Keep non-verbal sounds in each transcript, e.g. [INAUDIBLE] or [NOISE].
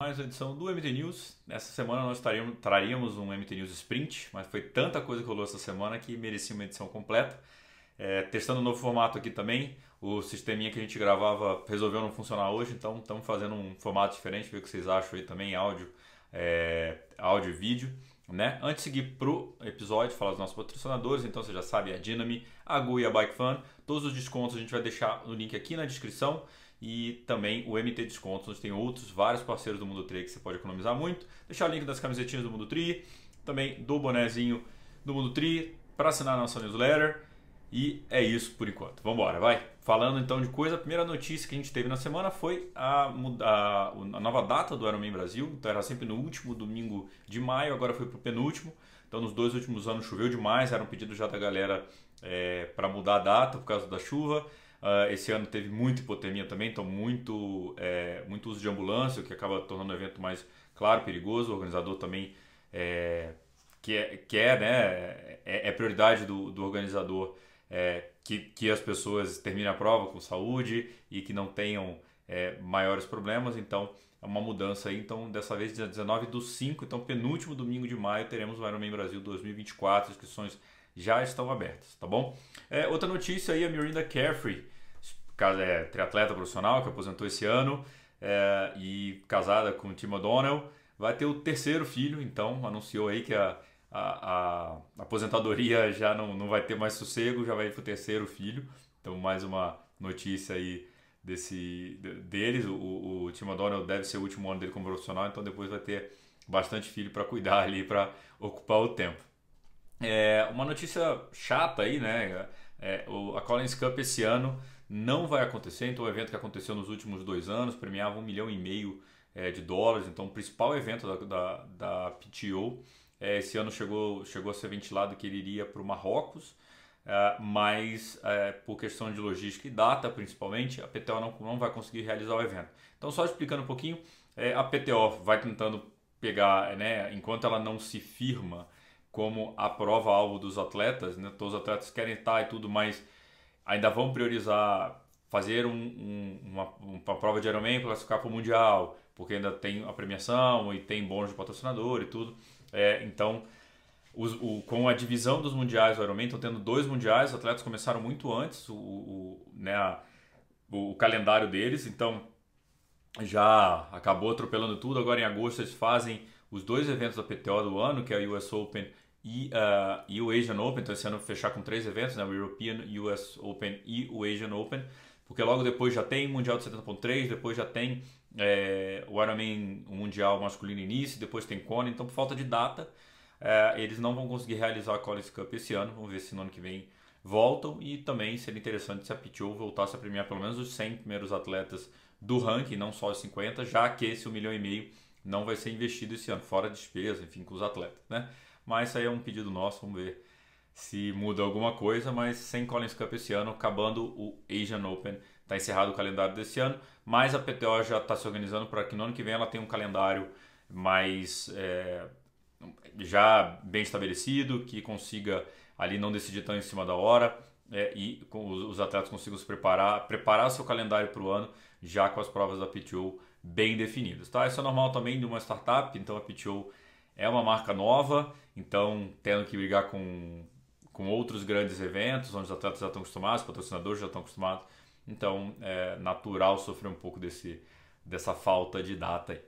mais uma edição do MT News. Nessa semana nós traríamos um MT News Sprint, mas foi tanta coisa que rolou essa semana que merecia uma edição completa. É, testando um novo formato aqui também. O sisteminha que a gente gravava resolveu não funcionar hoje, então estamos fazendo um formato diferente, ver o que vocês acham aí também, áudio, é, áudio e vídeo. Né? Antes de seguir pro episódio, falar dos nossos patrocinadores, então você já sabe, a Dynami, a GUI e a Bike Fun. Todos os descontos a gente vai deixar no link aqui na descrição e também o MT Descontos, onde tem outros vários parceiros do Mundo Tri que você pode economizar muito. Deixar o link das camisetinhas do Mundo Tri, também do bonezinho do Mundo Tri para assinar a nossa newsletter. E é isso por enquanto. Vamos embora, vai. Falando então de coisa, a primeira notícia que a gente teve na semana foi a, a, a nova data do Ironman Brasil. Então era sempre no último domingo de maio, agora foi para o penúltimo. Então nos dois últimos anos choveu demais, era um pedido já da galera é, para mudar a data por causa da chuva. Uh, esse ano teve muita hipotermia também, então muito, é, muito uso de ambulância, o que acaba tornando o evento mais claro, perigoso. O organizador também é, quer, quer né, é, é prioridade do, do organizador é, que, que as pessoas terminem a prova com saúde e que não tenham é, maiores problemas. Então, é uma mudança aí. Então, dessa vez, dia 19 do 5, então penúltimo domingo de maio, teremos o Ironman Brasil 2024, inscrições já estão abertas, tá bom? É, outra notícia aí, a Mirinda Carefree, é, triatleta profissional que aposentou esse ano é, e casada com o Tim O'Donnell, vai ter o terceiro filho, então anunciou aí que a, a, a aposentadoria [LAUGHS] já não, não vai ter mais sossego, já vai para o terceiro filho, então mais uma notícia aí desse deles, o, o Tim O'Donnell deve ser o último ano dele como profissional, então depois vai ter bastante filho para cuidar ali, para ocupar o tempo. É, uma notícia chata aí, né? É, o, a Collins Cup esse ano não vai acontecer. Então, o evento que aconteceu nos últimos dois anos premiava um milhão e meio é, de dólares. Então, o principal evento da, da, da PTO é, esse ano chegou, chegou a ser ventilado que ele iria para o Marrocos. É, mas é, por questão de logística e data, principalmente, a PTO não, não vai conseguir realizar o evento. Então, só explicando um pouquinho, a PTO vai tentando pegar, né, enquanto ela não se firma como a prova-alvo dos atletas, né? Todos os atletas querem estar e tudo, mas ainda vão priorizar fazer um, um, uma, uma, prova de Ironman classificar para o Mundial, porque ainda tem a premiação e tem bônus de patrocinador e tudo. É, então, os, o, com a divisão dos mundiais do Ironman, estão tendo dois mundiais, os atletas começaram muito antes o, o né, a, o calendário deles, então já acabou atropelando tudo. Agora em agosto eles fazem os dois eventos da PTO do ano, que é a US Open e, uh, e o Asian Open. Então esse ano fechar com três eventos, né? o European, US Open e o Asian Open. Porque logo depois já tem Mundial de 70.3, depois já tem é, o Ironman Mundial masculino início, depois tem Kona. Então por falta de data, é, eles não vão conseguir realizar a College Cup esse ano. Vamos ver se no ano que vem voltam. E também seria interessante se a PTO voltasse a premiar pelo menos os 100 primeiros atletas do ranking, não só os 50, já que esse 1 milhão e meio não vai ser investido esse ano, fora despesa, enfim, com os atletas, né? Mas isso aí é um pedido nosso, vamos ver se muda alguma coisa, mas sem Collins Cup esse ano, acabando o Asian Open, está encerrado o calendário desse ano, mas a PTO já está se organizando para que no ano que vem ela tenha um calendário mais é, já bem estabelecido, que consiga ali não decidir tão em cima da hora é, e os atletas consigam se preparar, preparar seu calendário para o ano já com as provas da PTO bem definidas. Tá? Isso é normal também de uma startup, então a PTO é uma marca nova, então tendo que brigar com, com outros grandes eventos, onde os atletas já estão acostumados, os patrocinadores já estão acostumados, então é natural sofrer um pouco desse, dessa falta de data aí.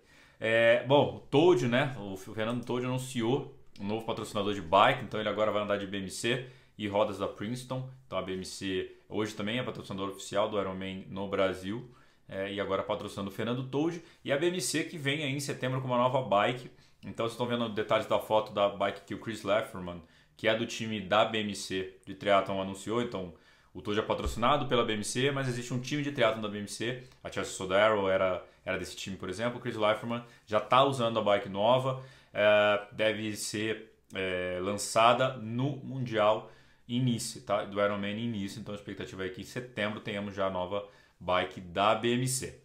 É, bom, o Toad, né? O Fernando Toad anunciou um novo patrocinador de bike, então ele agora vai andar de BMC e rodas da Princeton. Então a BMC hoje também é patrocinador oficial do Ironman no Brasil é, e agora patrocinando o Fernando Toad. E a BMC que vem aí em setembro com uma nova bike. Então vocês estão vendo detalhes da foto da bike que o Chris Lefferman, que é do time da BMC de triatlon, anunciou. Então o Toad é patrocinado pela BMC, mas existe um time de triatlon da BMC. A Chelsea Sodaro era, era desse time, por exemplo. O Chris Lefferman já está usando a bike nova. É, deve ser é, lançada no Mundial início, tá? Do Ironman início. Então a expectativa é que em setembro tenhamos já a nova bike da BMC.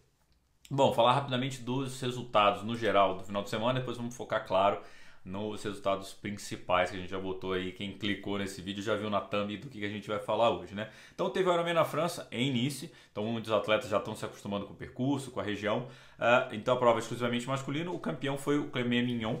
Bom, falar rapidamente dos resultados no geral do final de semana, depois vamos focar, claro, nos resultados principais que a gente já botou aí. Quem clicou nesse vídeo já viu na thumb do que a gente vai falar hoje, né? Então teve o Ironman na França em Nice, então muitos atletas já estão se acostumando com o percurso, com a região. Uh, então a prova é exclusivamente masculino. O campeão foi o Clément Mignon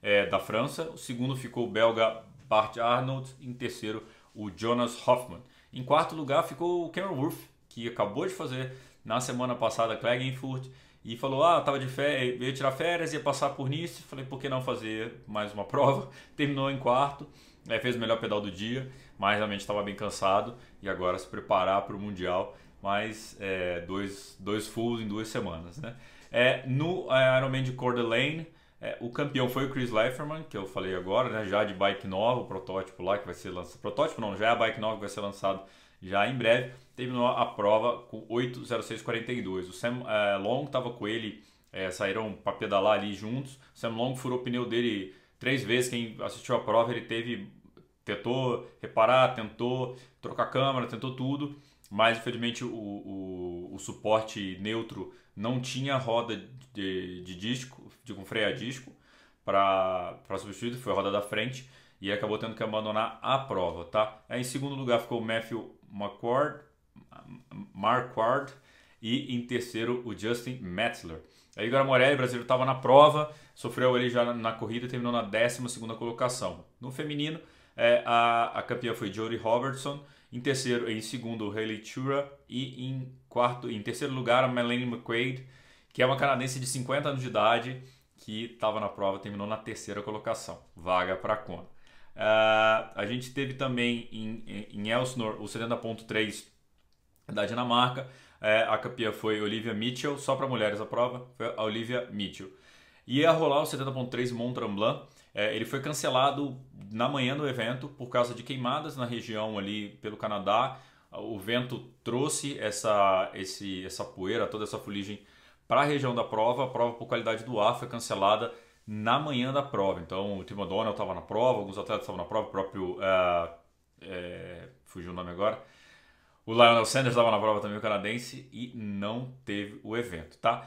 é, da França. O segundo ficou o belga Bart Arnold. Em terceiro, o Jonas Hoffman. Em quarto lugar ficou o Cameron Wolf, que acabou de fazer na semana passada Klagenfurt e falou: Ah, tava de férias, ia tirar férias, ia passar por Nice. Falei: Por que não fazer mais uma [LAUGHS] prova? Terminou em quarto, é, fez o melhor pedal do dia, mas realmente estava bem cansado e agora se preparar para o Mundial. Mais é, dois, dois fulls em duas semanas. Né? É, no é, Ironman de Coeur d'Alene, é, o campeão foi o Chris Leiferman, que eu falei agora, né, já de bike nova, o protótipo lá que vai ser lançado. Protótipo não, já é a bike nova que vai ser lançado já em breve. Terminou a prova com 8,0642. O Sam é, Long estava com ele, é, saíram para pedalar ali juntos. O Sam Long furou o pneu dele três vezes. Quem assistiu a prova, ele teve. Tentou reparar, tentou trocar câmera, tentou tudo, mas infelizmente o, o, o suporte neutro não tinha roda de, de disco, de com freio a disco para substituir, foi a roda da frente e acabou tendo que abandonar a prova, tá? Aí, em segundo lugar ficou o Matthew McCord, Marquardt e em terceiro o Justin Metzler. Aí Igor Morelli, brasileiro, estava na prova, sofreu ele já na corrida e terminou na 12 colocação. No feminino, é, a, a campeã foi Jodie Robertson, em terceiro, em segundo, Hayley Chura e em quarto, em terceiro lugar, a Melanie McQuaid, que é uma canadense de 50 anos de idade que estava na prova, terminou na terceira colocação, vaga para a Kona. Uh, a gente teve também em, em, o 70.3 da Dinamarca. Uh, a campeã foi Olivia Mitchell, só para mulheres a prova, foi a Olivia Mitchell. Ia rolar o 70.3 Mont Tremblant. Uh, ele foi cancelado na manhã do evento por causa de queimadas na região ali pelo Canadá. O vento trouxe essa, esse, essa poeira, toda essa fuligem para a região da prova. A prova, por qualidade do ar, foi cancelada na manhã da prova. Então, o Tim O'Donnell estava na prova, alguns atletas estavam na prova, o próprio. Uh, é, fugiu o nome agora. O Lionel Sanders estava na prova também, o canadense, e não teve o evento, tá?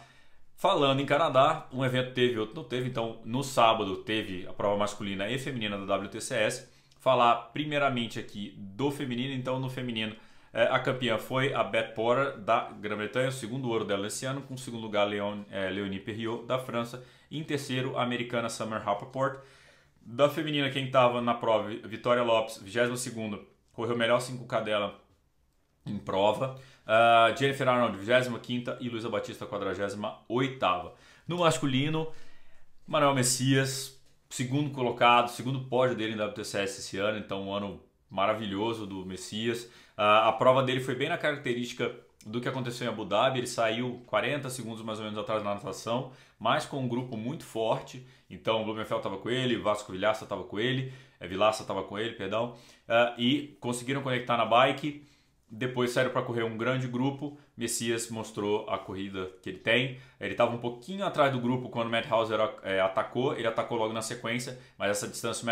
Falando em Canadá, um evento teve, outro não teve. Então, no sábado teve a prova masculina e feminina da WTCS. Falar primeiramente aqui do feminino. Então, no feminino, é, a campeã foi a Beth Porter, da Grã-Bretanha, o segundo ouro dela esse ano, com o segundo lugar Leon, é, Leonie Perriot, da França, em terceiro a americana Summer Rappaport. Da feminina, quem estava na prova, Vitória Lopes, 22 correu melhor 5K dela em prova. Uh, Jennifer Arnold, 25 e Luísa Batista, 48 No masculino, Manuel Messias, segundo colocado, segundo pódio dele em WTCS esse ano, então um ano maravilhoso do Messias. Uh, a prova dele foi bem na característica do que aconteceu em Abu Dhabi. Ele saiu 40 segundos mais ou menos atrás na natação, mas com um grupo muito forte. Então, Blumenfeld estava com ele, Vasco Vilhaça estava com ele, é, Vilaça estava com ele, perdão, uh, e conseguiram conectar na bike. Depois saíram para correr um grande grupo. Messias mostrou a corrida que ele tem. Ele estava um pouquinho atrás do grupo quando o Matt Hauser é, atacou. Ele atacou logo na sequência, mas essa distância o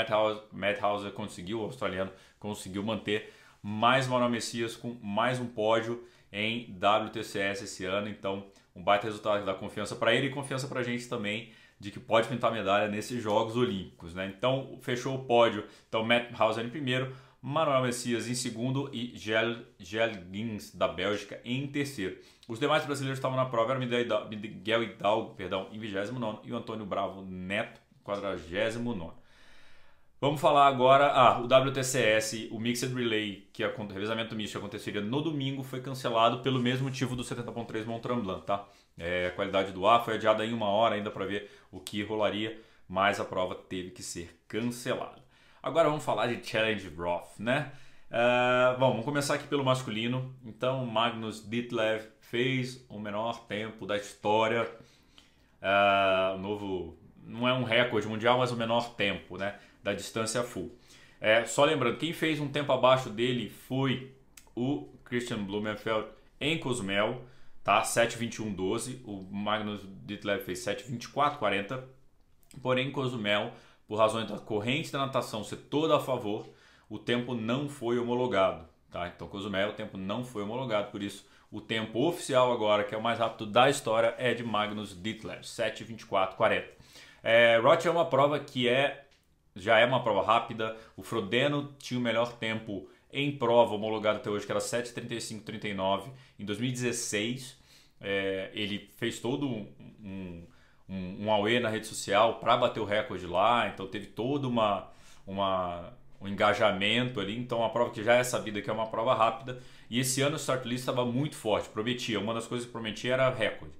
conseguiu, o australiano conseguiu manter mais Manuel Messias com mais um pódio em WTCS esse ano. Então, um baita resultado da confiança para ele e confiança para a gente também de que pode pintar medalha nesses Jogos Olímpicos. Né? Então, fechou o pódio. Então, Matt Hauser em primeiro, Manuel Messias em segundo e Gel, Gins da Bélgica em terceiro. Os demais brasileiros estavam na prova, era Miguel Hidalgo, perdão, em 29 e o Antônio Bravo Neto, 49 Vamos falar agora. Ah, o WTCS, o Mixed Relay, que é o revezamento misto que aconteceria no domingo, foi cancelado pelo mesmo motivo do 70.3 Mont Tremblant, tá? É, a qualidade do ar foi adiada em uma hora ainda para ver o que rolaria, mas a prova teve que ser cancelada. Agora vamos falar de Challenge Roth, né? Uh, bom, vamos começar aqui pelo masculino. Então, Magnus Ditlev fez o menor tempo da história. Uh, novo, não é um recorde mundial, mas o menor tempo, né? Da distância full. É, só lembrando, quem fez um tempo abaixo dele foi o Christian Blumenfeld em Cozumel, tá? 7:21:12. O Magnus Ditlev fez 7:24:40. Porém, em Cozumel, por razões da corrente da natação ser toda a favor, o tempo não foi homologado, tá? Então, Cozumel, o tempo não foi homologado, por isso o tempo oficial agora, que é o mais rápido da história, é de Magnus Ditlev, 7:24:40. É, Roth é uma prova que é já é uma prova rápida. O Frodeno tinha o melhor tempo em prova homologado até hoje, que era 7:35:39 em 2016. É, ele fez todo um, um, um, na rede social para bater o recorde lá, então teve todo uma, uma, um engajamento ali. Então, uma prova que já é sabida que é uma prova rápida. E esse ano o start list estava muito forte, prometia. Uma das coisas que prometia era recorde.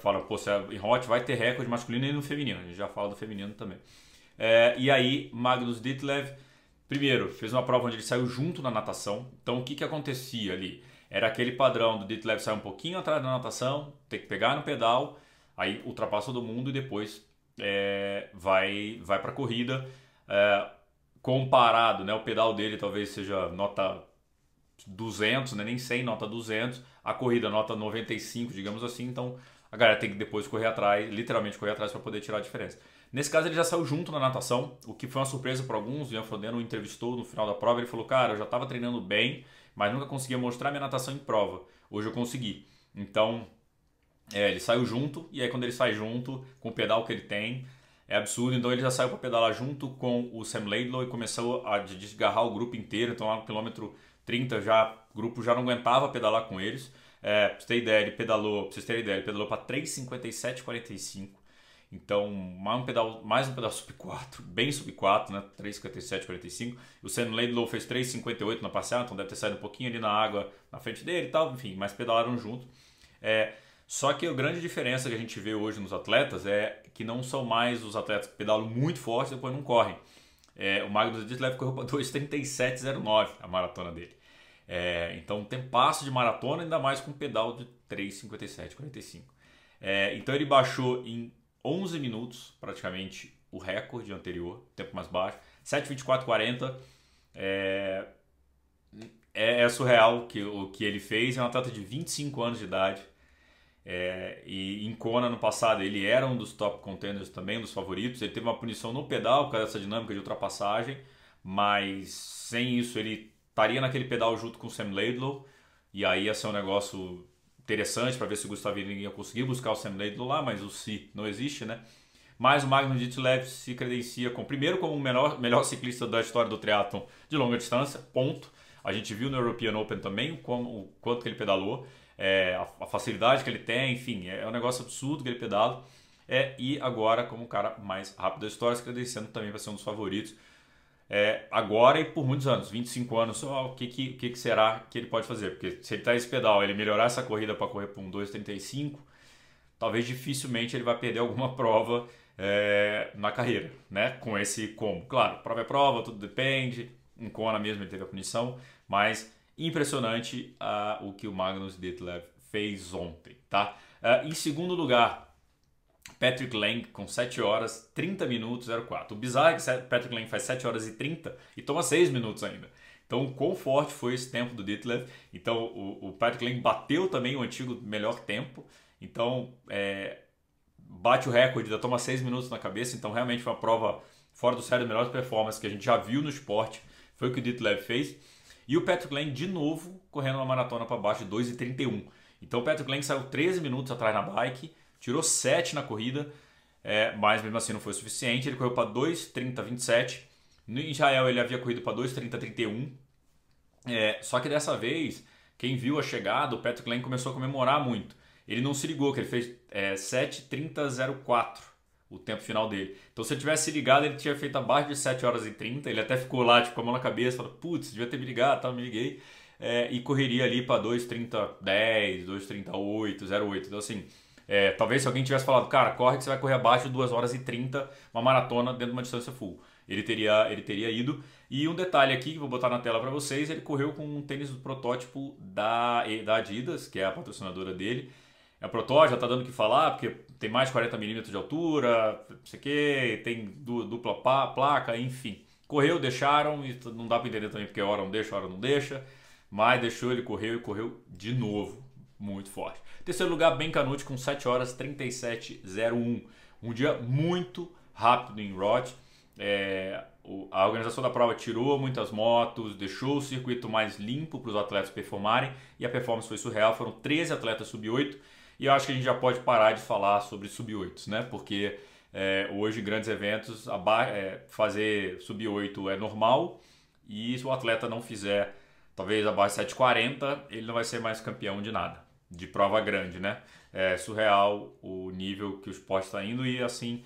Fala, pô, em Hot vai ter recorde masculino e no feminino. A gente já fala do feminino também. É, e aí, Magnus Ditlev, primeiro, fez uma prova onde ele saiu junto na natação. Então, o que, que acontecia ali? Era aquele padrão do Ditlev sair um pouquinho atrás da natação, ter que pegar no pedal, aí ultrapassa todo mundo e depois é, vai, vai para a corrida. É, comparado, né, o pedal dele talvez seja nota 200, né, nem 100, nota 200, a corrida nota 95, digamos assim, então a galera tem que depois correr atrás, literalmente correr atrás para poder tirar a diferença. Nesse caso ele já saiu junto na natação, o que foi uma surpresa para alguns. O Ian Frodeno entrevistou no final da prova, ele falou: "Cara, eu já estava treinando bem, mas nunca conseguia mostrar minha natação em prova. Hoje eu consegui". Então, é, ele saiu junto e aí quando ele sai junto com o pedal que ele tem, é absurdo. Então ele já saiu para pedalar junto com o Sam Laidlaw e começou a desgarrar o grupo inteiro. Então lá no quilômetro 30 já o grupo já não aguentava pedalar com eles. É, pra você ideia, ele pedalou, vocês terem ideia, ele pedalou para 3,57,45. Então, mais um pedal, mais um pedal sub 4, bem sub 4, né? 3,57,45. O Sam Laidlow fez 3,58 na parcial, então deve ter saído um pouquinho ali na água na frente dele e tal, enfim, mas pedalaram junto. É, só que a grande diferença que a gente vê hoje nos atletas é que não são mais os atletas que pedalam muito forte e depois não correm. É, o Magnus Ditlev correu para 2,37,09 a maratona dele. É, então tem passo de maratona, ainda mais com pedal de 3,57,45. É, então ele baixou em 11 minutos, praticamente, o recorde anterior, tempo mais baixo. 7,24,40. É, é, é surreal que, o que ele fez. É um atleta de 25 anos de idade. É, e em Kona no passado ele era um dos top contenders também, um dos favoritos. Ele teve uma punição no pedal por causa dessa dinâmica de ultrapassagem, mas sem isso ele estaria naquele pedal junto com o Sam Laidlow, e aí ia ser um negócio interessante para ver se o Gustavo ia conseguir buscar o Sam Laidlow lá, mas o si não existe, né? Mas o Magnus Ditlev se credencia com, primeiro como o melhor, melhor ciclista da história do triatlon de longa distância, ponto. A gente viu no European Open também o, o quanto que ele pedalou, é, a, a, facilidade que ele tem, enfim, é, é um negócio absurdo que ele pedala. É, e agora como o cara mais rápido da história, se credenciando também para ser um dos favoritos é, agora e por muitos anos, 25 anos, só o que, que, que, será que ele pode fazer? Porque se ele está esse pedal, ele melhorar essa corrida para correr para um 2,35, talvez dificilmente ele vai perder alguma [LAUGHS] prova é, na carreira, né? Com esse como. Claro, prova é prova, tudo depende. Em Kona mesmo ele teve a punição, mas impressionante uh, o que o Magnus Ditlev fez ontem, tá? Uh, em segundo lugar, Patrick Lang com 7 horas 30 minutos 04. O bizarro é que Patrick Lang faz 7 horas e 30 e toma 6 minutos ainda. Então, quão forte foi esse tempo do Ditlev? Então, o, o Patrick Lang bateu também o antigo melhor tempo. Então, é, bate o recorde, ainda toma 6 minutos na cabeça. Então, realmente foi uma prova fora do sério, melhor performance que a gente já viu no esporte. Foi o que o Ditlev fez. E o Patrick Lang, de novo, correndo uma maratona para baixo de 2,31. Então, o Patrick Lang saiu 13 minutos atrás na bike tirou 7 na corrida, é, mas mesmo assim não foi suficiente. Ele correu para 2,30,27. No Israel ele havia corrido para 2,30,31. É, só que dessa vez, quem viu a chegada, o Patrick Lane começou a comemorar muito. Ele não se ligou que ele fez é, 7,30,04 o tempo final dele. Então se ele tivesse ligado, ele tinha feito abaixo de 7 horas e 30. Ele até ficou lá tipo, com a mão na cabeça, falou, putz, devia ter me ligado, tá, me liguei. É, e correria ali para 2,30,10, 2,38, 08. Então assim, é, talvez se alguém tivesse falado, cara, corre que você vai correr abaixo de 2 horas e 30, uma maratona dentro de uma distância full. Ele teria, ele teria ido. E um detalhe aqui que vou botar na tela para vocês: ele correu com um tênis do protótipo da, da Adidas, que é a patrocinadora dele. É protótipo, já está dando o que falar, porque tem mais de 40 milímetros de altura, não sei o que, tem dupla placa, enfim. Correu, deixaram, e não dá para entender também porque hora não deixa, hora não deixa. Mas deixou, ele correu e correu de novo muito forte. Terceiro lugar, Ben Canute com 7 horas 37,01. Um dia muito rápido em Roth. É, a organização da prova tirou muitas motos, deixou o circuito mais limpo para os atletas performarem e a performance foi surreal. Foram 13 atletas sub-8 e eu acho que a gente já pode parar de falar sobre sub-8, né? Porque É, hoje, grandes eventos, é, fazer sub-8 é normal e se o atleta não fizer talvez abaixo de 7,40, ele não vai ser mais campeão de nada, de prova grande, né? É surreal o nível que o esporte está indo e assim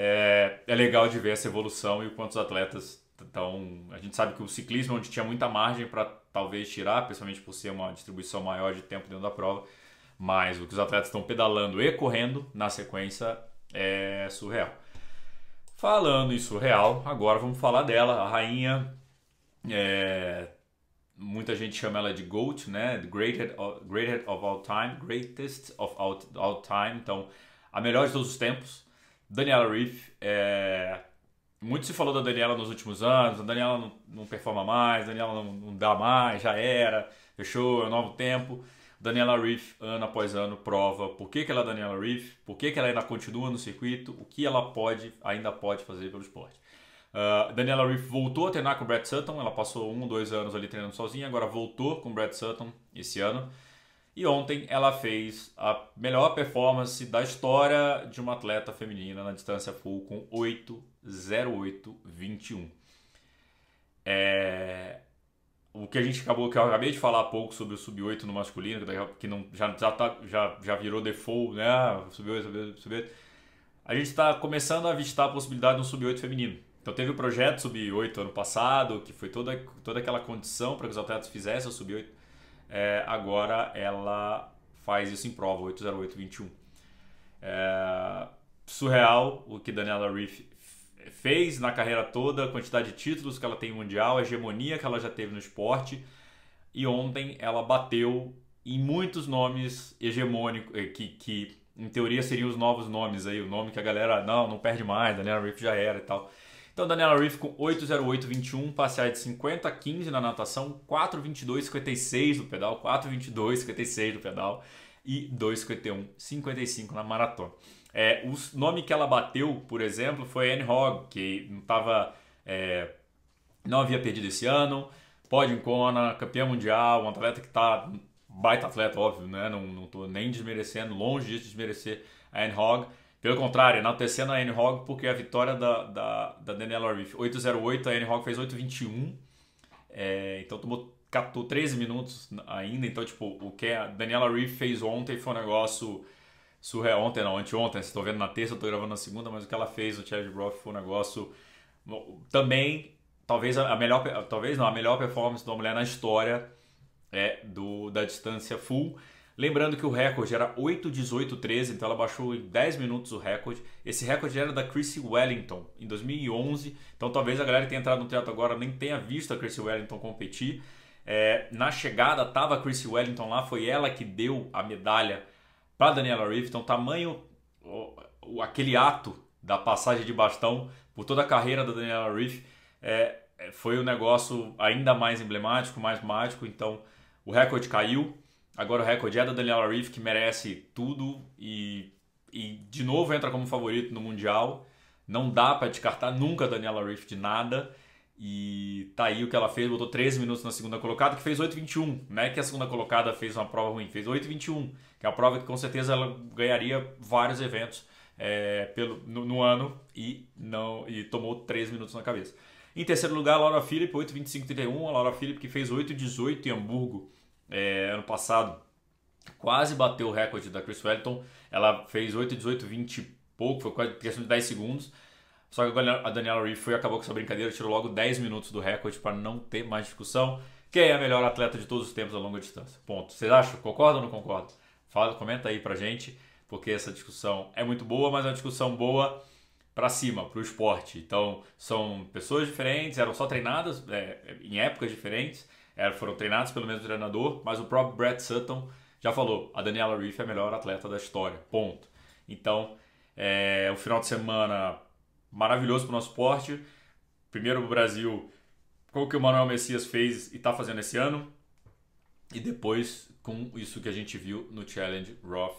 é, é legal de ver essa evolução e quantos atletas estão. A gente sabe que o ciclismo, onde tinha muita margem para talvez tirar, principalmente por ser uma distribuição maior de tempo dentro da prova, mas o que os atletas estão pedalando e correndo na sequência é surreal. Falando em surreal, agora vamos falar dela, a rainha. É, muita gente chama ela de GOAT, né? Greatest of, greatest of all time, greatest of all, all time. Então, a melhor de todos os tempos. Daniela Reef. É... Muito se falou da Daniela nos últimos anos. A Daniela não, não performa mais, a Daniela não, não, dá mais, já era, fechou, é um novo tempo. Daniela Reef, ano após ano, prova por que, que ela é Daniela Reef, por que, que ela ainda continua no circuito, o que ela pode, ainda pode fazer pelo esporte. Uh, Daniela Reef voltou a treinar com o Brad Sutton, ela passou um, dois anos ali treinando sozinha, agora voltou com o Brad Sutton esse ano. E ontem ela fez a melhor performance da história de uma atleta feminina na distância full com 8,08,21. É... O que a gente acabou, que eu acabei de falar há pouco sobre o sub-8 no masculino, que não, já, já, tá, já, já virou default, né? Sub-8, sub-8, sub-8. A gente está começando a avistar a possibilidade de um sub-8 feminino. Então teve o projeto Sub-8 ano passado, que foi toda, toda aquela condição para que os atletas fizessem o Sub-8. É, agora ela faz isso em prova, 80821. É, surreal o que Daniela Reef fez na carreira toda, a quantidade de títulos que ela tem mundial, a hegemonia que ela já teve no esporte. E ontem ela bateu em muitos nomes hegemônicos, eh, que, que em teoria seriam os novos nomes aí, o nome que a galera, não, não perde mais, Daniela Reef já era e tal. Então, Daniela Reef com 8,08,21, passear de 50 a 15 na natação, 4,22,56 no pedal, 4,22,56 no pedal e 2,51,55 na maratona. É, o nome que ela bateu, por exemplo, foi Anne Hogg, que não tava, é, não havia perdido esse ano, pode em Kona, campeã mundial, um atleta que está baita atleta, óbvio, né? Não, estou nem desmerecendo, longe de desmerecer a Anne Hogg. Pelo contrário, enaltecendo a N-Hog porque a vitória da, da, da Daniela Reef 808, a N-Hog fez 821. É, então tomou 14, 13 minutos ainda. Então, tipo, o que a Daniela Reef fez ontem foi um negócio surreal. Ontem não, anteontem. Vocês estão vendo na terça, eu estou gravando na segunda, mas o que ela fez no Challenge Broth foi um negócio também, talvez a melhor, talvez não, a melhor performance de uma mulher na história é do da distância full. Lembrando que o recorde era 8,18,13, então ela baixou em 10 minutos o recorde. Esse recorde era da Chrissy Wellington em 2011, então talvez a galera que tenha entrado no teatro agora nem tenha visto a Chrissy Wellington competir. É, na chegada estava a Chrissy Wellington lá, foi ela que deu a medalha para Daniela Reeve, então tamanho, aquele ato da passagem de bastão por toda a carreira da Daniela Reeve é, é, foi um negócio ainda mais emblemático, mais mágico, então o recorde caiu. Agora o recorde é da Daniela Reef, que merece tudo e, e de novo entra como favorito no Mundial. Não dá para descartar nunca a Daniela Reef de nada. E tá aí o que ela fez, botou 13 minutos na segunda colocada, que fez 8,21. Não é que a segunda colocada fez uma prova ruim, fez 8,21, que é a prova que com certeza ela ganharia vários eventos é, pelo, no, no, ano e não e tomou 13 minutos na cabeça. Em terceiro lugar, a Laura Philipp, 8,25,31. A Laura Philipp que fez 8,18 em Hamburgo é, ano passado, quase bateu o recorde da Chris Wellington. Ela fez 8, 18, 20 e pouco, foi quase questão de 10 segundos. Só que a Daniela Reef foi acabou com essa brincadeira, tirou logo 10 minutos do recorde para não ter mais discussão. Quem é a melhor atleta de todos os tempos a longa distância? Ponto. Vocês acham? Concordam ou não concordam? Fala, comenta aí pra gente, porque essa discussão é muito boa, mas é uma discussão boa para cima, para o esporte. Então, são pessoas diferentes, eram só treinadas é, em épocas diferentes, foram treinados pelo mesmo treinador, mas o próprio Brett Sutton já falou: a Daniela Reef é a melhor atleta da história. Ponto. Então, é, o final de semana maravilhoso para o nosso esporte. Primeiro o Brasil, com o que o Manuel Messias fez e está fazendo esse ano. E depois com isso que a gente viu no Challenge Roth,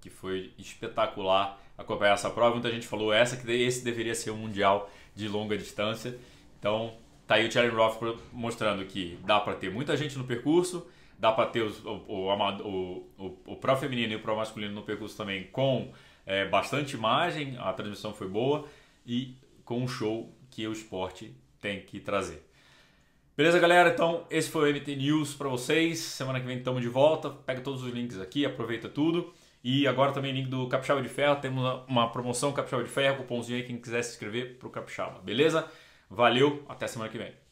que foi espetacular acompanhar essa prova. Muita gente falou essa que esse deveria ser um mundial de longa distância. Então, Tá aí o Challenge Roth mostrando que dá para ter muita gente no percurso, dá para ter o, o, o, o, Pro feminino e o Pro masculino no percurso também com é, bastante imagem, a transmissão foi boa e com um show que o esporte tem que trazer. Beleza, galera? Então, esse foi o MT News para vocês. Semana que vem estamos de volta. Pega todos os links aqui, aproveita tudo. E agora também link do Capixaba de Ferro. Temos uma promoção Capixaba de Ferro, cupomzinho aí quem quiser se inscrever para o Capixaba. Beleza? Valeu, até semana que vem.